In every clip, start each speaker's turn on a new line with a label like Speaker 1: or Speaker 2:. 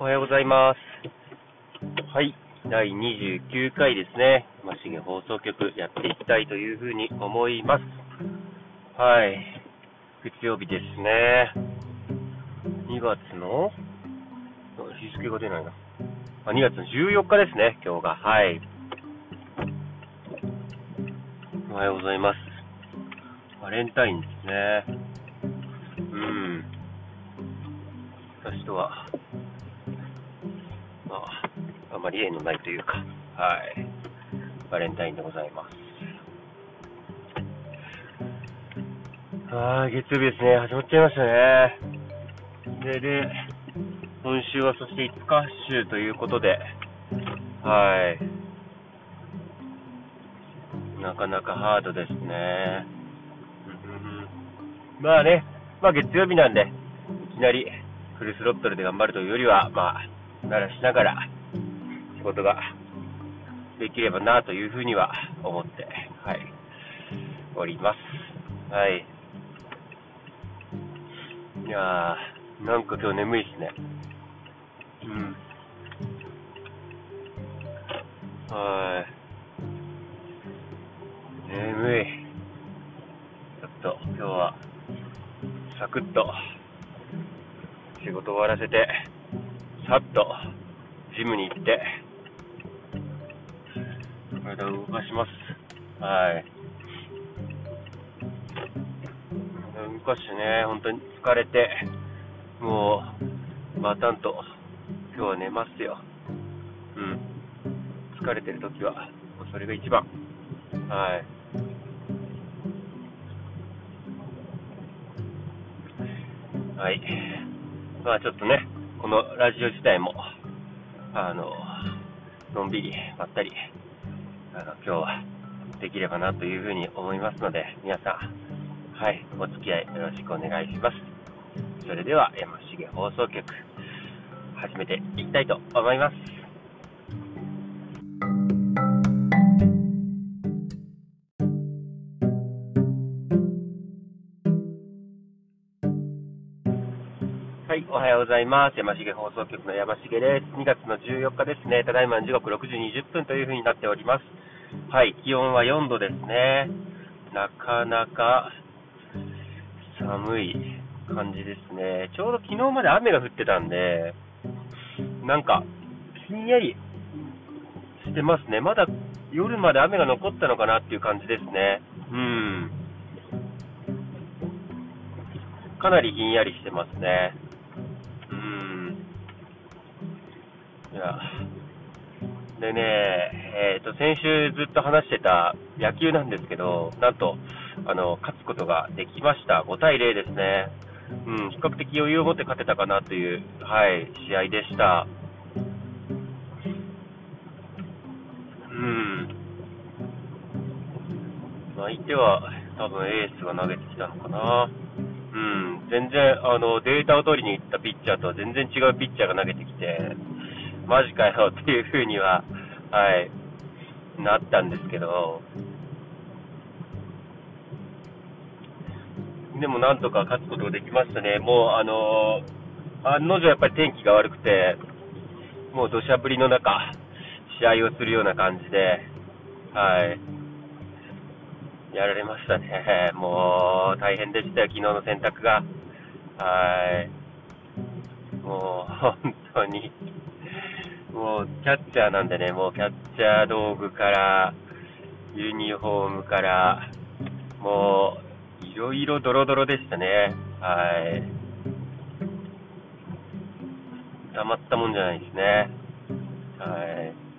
Speaker 1: おはようございます。はい、第29回ですね。ましげ放送局やっていきたいというふうに思います。はい、月曜日ですね。2月の、日付が出ないな。あ、2月の14日ですね、今日が。はい。おはようございます。バレンタインですね。うん。私とは、まあ、あまり縁のないというか、はい。バレンタインでございます。はい、月曜日ですね。始まっちゃいましたね。で、で、今週はそして5日週ということで、はい。なかなかハードですね。まあね、まあ月曜日なんで、いきなりフルスロットルで頑張るというよりは、まあ、慣らしながら仕事ができればなというふうには思って、はい、おります。はい。いやー、なんか今日眠いですね。うん。はい。眠い。ちょっと今日は、サクッと仕事終わらせて、さっとジムに行って、体を動かします。はい。体を動かしてね、本当に疲れて、もう、バタンと、今日は寝ますよ。うん。疲れてるときは、もうそれが一番。はい。はい。まあちょっとね、このラジオ自体も、あの、のんびり、まったり、あの、今日はできればなというふうに思いますので、皆さん、はい、お付き合いよろしくお願いします。それでは、山重放送局、始めていきたいと思います。はい、おはようございます。山重放送局の山重です。2月の14日ですね。ただいま時刻6時20分というふうになっております。はい、気温は4度ですね。なかなか寒い感じですね。ちょうど昨日まで雨が降ってたんで、なんか、ひんやりしてますね。まだ夜まで雨が残ったのかなっていう感じですね。うん。かなりひんやりしてますね。いや。でね、えっ、と、先週ずっと話してた野球なんですけど、なんと、あの、勝つことができました。5対0ですね。うん、比較的余裕を持って勝てたかなという、はい、試合でした。うん。相手は多分エースが投げてきたのかな。うん、全然、あの、データを取りに行ったピッチャーとは全然違うピッチャーが投げてきて、マジかよっていう風には、はい、なったんですけど、でもなんとか勝つことができましたね。もう、あの案の定やっぱり天気が悪くて、もう土砂降りの中、試合をするような感じで、はい、やられましたね。もう、大変でしたよ、昨日の洗濯が。はい。もう、本当に。もう、キャッチャーなんでね、もう、キャッチャー道具から、ユニフォームから、もう、いろいろドロドロでしたね。はい。たまったもんじゃないですね。はい。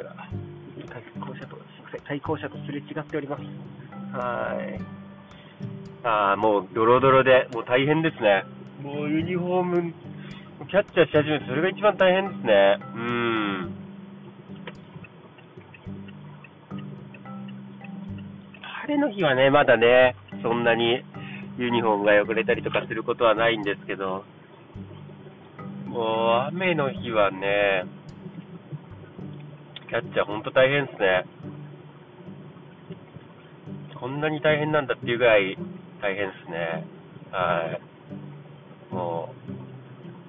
Speaker 1: 対向車が、対向車と、すいません、対向車とすれ違っております。はーい。ああ、もうドロドロで、もう大変ですね。もうユニフォーム、キャッチャーし始めて、それが一番大変ですね。うん。晴れの日はね、まだね、そんなにユニフォームが汚れたりとかすることはないんですけど、もう雨の日はね、キャッチャーほんと大変ですね。こんなに大変なんだっていうぐらい大変ですね。はい。も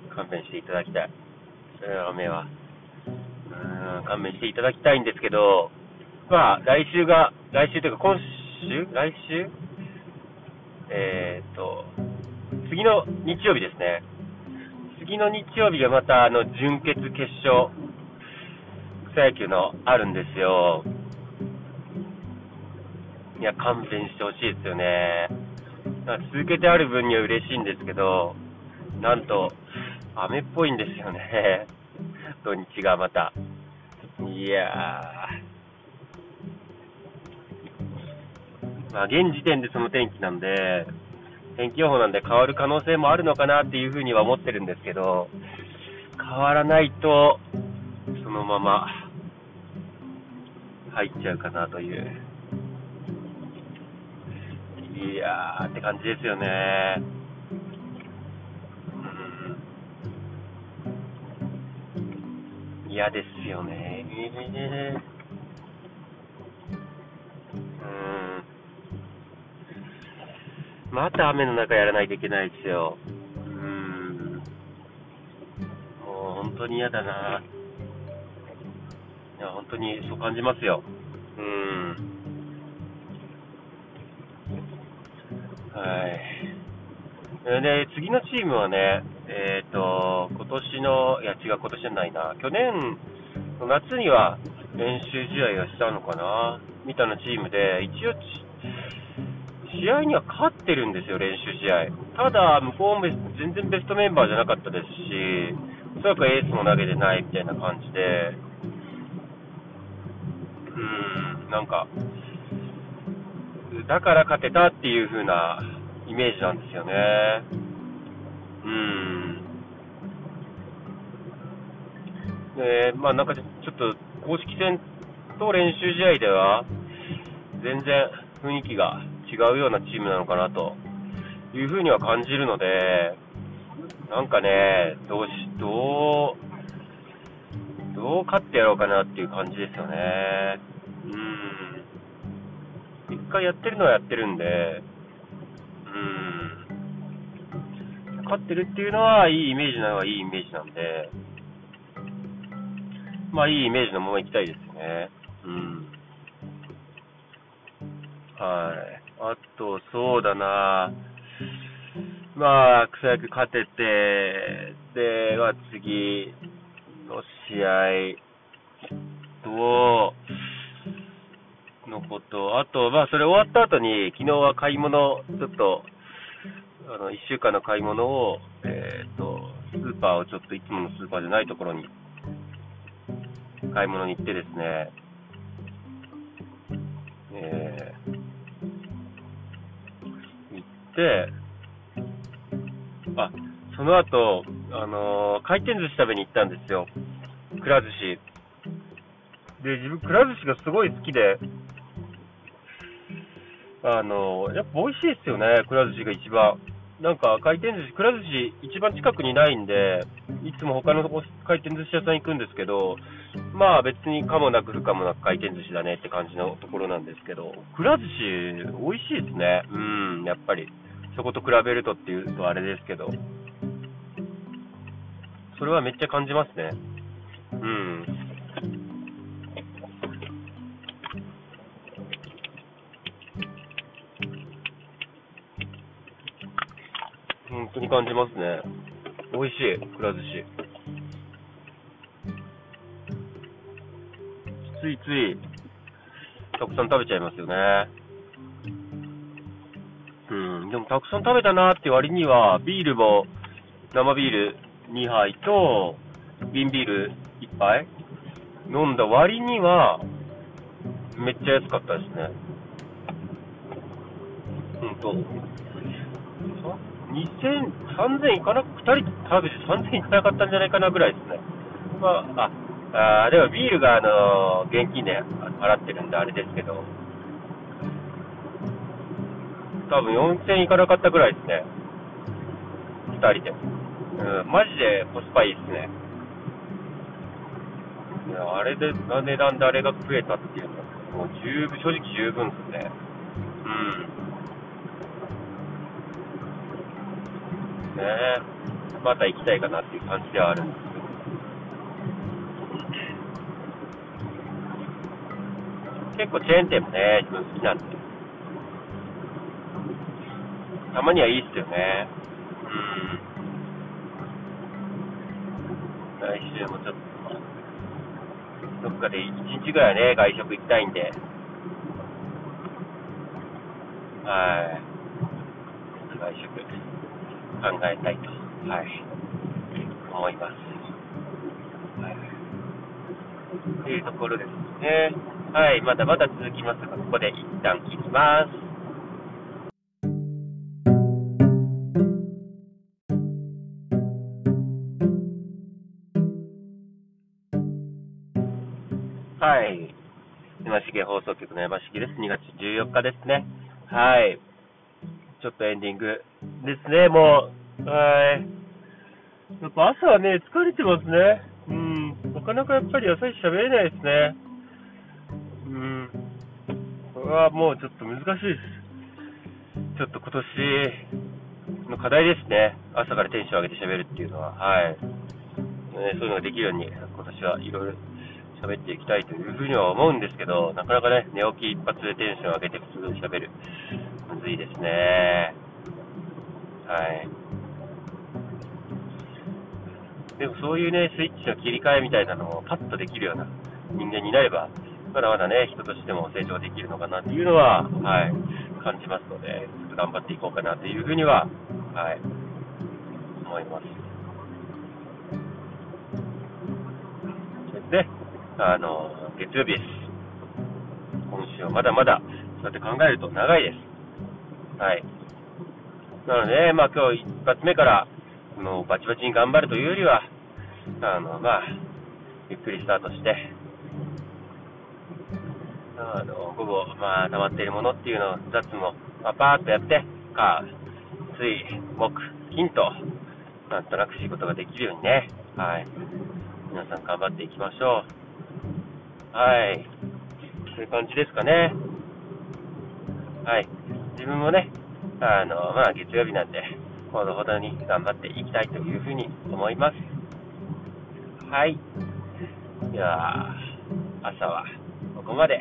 Speaker 1: う、勘弁していただきたい。雨は。うん、勘弁していただきたいんですけど、まあ、来週が、来週というか今週？来週？えー、と、次の日曜日ですね。次の日曜日がまた、あの、準決決勝、草野球のあるんですよ。いや、勘弁してほしいですよね。続けてある分には嬉しいんですけど、なんと、雨っぽいんですよね。土日がまた。いやー。まあ、現時点でその天気なんで、天気予報なんで変わる可能性もあるのかなっていうふうには思ってるんですけど、変わらないと、そのまま入っちゃうかなという。いやーって感じですよね。嫌ですよね。うん。また雨の中やらないといけないですよ。うん。もう本当に嫌だな。いや、本当にそう感じますよ。うん。はい。で、次のチームはね、えっ、ー、と、今年の、いや違う、今年じゃないな、去年の夏には練習試合をしたのかな、みたいなチームで、一応、試合には勝ってるんですよ、練習試合。ただ、向こうも全然ベストメンバーじゃなかったですし、おそらくエースも投げてないみたいな感じで、うん、なんか、だから勝てたっていう風なイメージなんですよね。うん。で、まあなんかちょっと公式戦と練習試合では全然雰囲気が違うようなチームなのかなというふうには感じるので、なんかね、どうし、どう、どう勝ってやろうかなっていう感じですよね。一回やってるのはやってるんで、うん。勝ってるっていうのは、いいイメージなのはいいイメージなんで、まあ、いいイメージのまま行きたいですね。うん。はい。あと、そうだなまあ、草野球勝てて、で、は次の試合と、のこと、あと、まあ、それ終わった後に、昨日は買い物、ちょっと、あの、1週間の買い物を、えっ、ー、と、スーパーをちょっといつものスーパーじゃないところに、買い物に行ってですね、えー、行って、あ、その後、あのー、回転寿司食べに行ったんですよ。くら寿司。で、自分、くら寿司がすごい好きで、あの、やっぱ美味しいですよね、くら寿司が一番。なんか回転寿司、くら寿司一番近くにないんで、いつも他の回転寿司屋さん行くんですけど、まあ別にかもなく不可もなく回転寿司だねって感じのところなんですけど、くら寿司美味しいですね。うん、やっぱり。そこと比べるとっていうとあれですけど。それはめっちゃ感じますね。うん。当に感じますね。美味しい、くら寿司。ついつい、たくさん食べちゃいますよね。うん、でもたくさん食べたなって割には、ビールも、生ビール2杯と、瓶ビール1杯飲んだ割には、めっちゃ安かったですね。うんと。2000、3000いかなく、2人食べて3000いかなかったんじゃないかなぐらいですね。まあ、あ、あでもビールが、あの現金で払ってるんであれですけど、多分4000いかなかったぐらいですね。2人で。うん、マジでコスパいいっすね。いや、あれで、値段であれが食えたっていうのは、もう十分、正直十分っすね。うん。ね、また行きたいかなっていう感じではあるんですけど。結構チェーン店もね、自分好きなんで。たまにはいいっすよね。うん。来週もちょっと、どっかで1日ぐらいね、外食行きたいんで。はい。外食考えたいと、はい、思います。はい。というところですね。はい、まだまだ続きますが、ここで一旦切ります。はい。山重放送局の山重です。2月14日ですね。はい。ちょっとエンディングですね、もう。はい。やっぱ朝はね、疲れてますね。うん。なかなかやっぱり朝日喋れないですね。うん。これはもうちょっと難しいです。ちょっと今年の課題ですね。朝からテンション上げて喋るっていうのは。はい。ね、そういうのができるように、今年はいろいろ喋っていきたいというふうには思うんですけど、なかなかね、寝起き一発でテンション上げて普通に喋る。むずいですね。はい。でもそういうね、スイッチの切り替えみたいなのもパッとできるような人間になれば、まだまだね、人としても成長できるのかなっていうのは、はい、感じますので、頑張っていこうかなというふうには、はい、思います。で、あの、月曜日です。今週はまだまだ、そうやって考えると長いです。はい。なので、まあ今日一発目から、もうバチバチに頑張るというよりは、あの、まあ、ゆっくりスタートして、あの、午後、まあ、溜まっているものっていうのを雑務、まあ、パーッとやって、火、水、木、金と、なんとなく仕事ができるようにね、はい。皆さん頑張っていきましょう。はい。そういう感じですかね。はい。自分もね、あの、まあ、月曜日なんで、ほどほどに頑張っていきたいというふうに思います。はい。では、朝はここまで。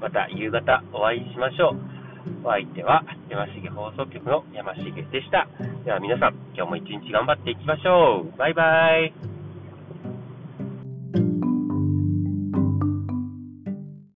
Speaker 1: また夕方お会いしましょう。お相手は山重放送局の山重でした。では皆さん、今日も一日頑張っていきましょう。バイバイ。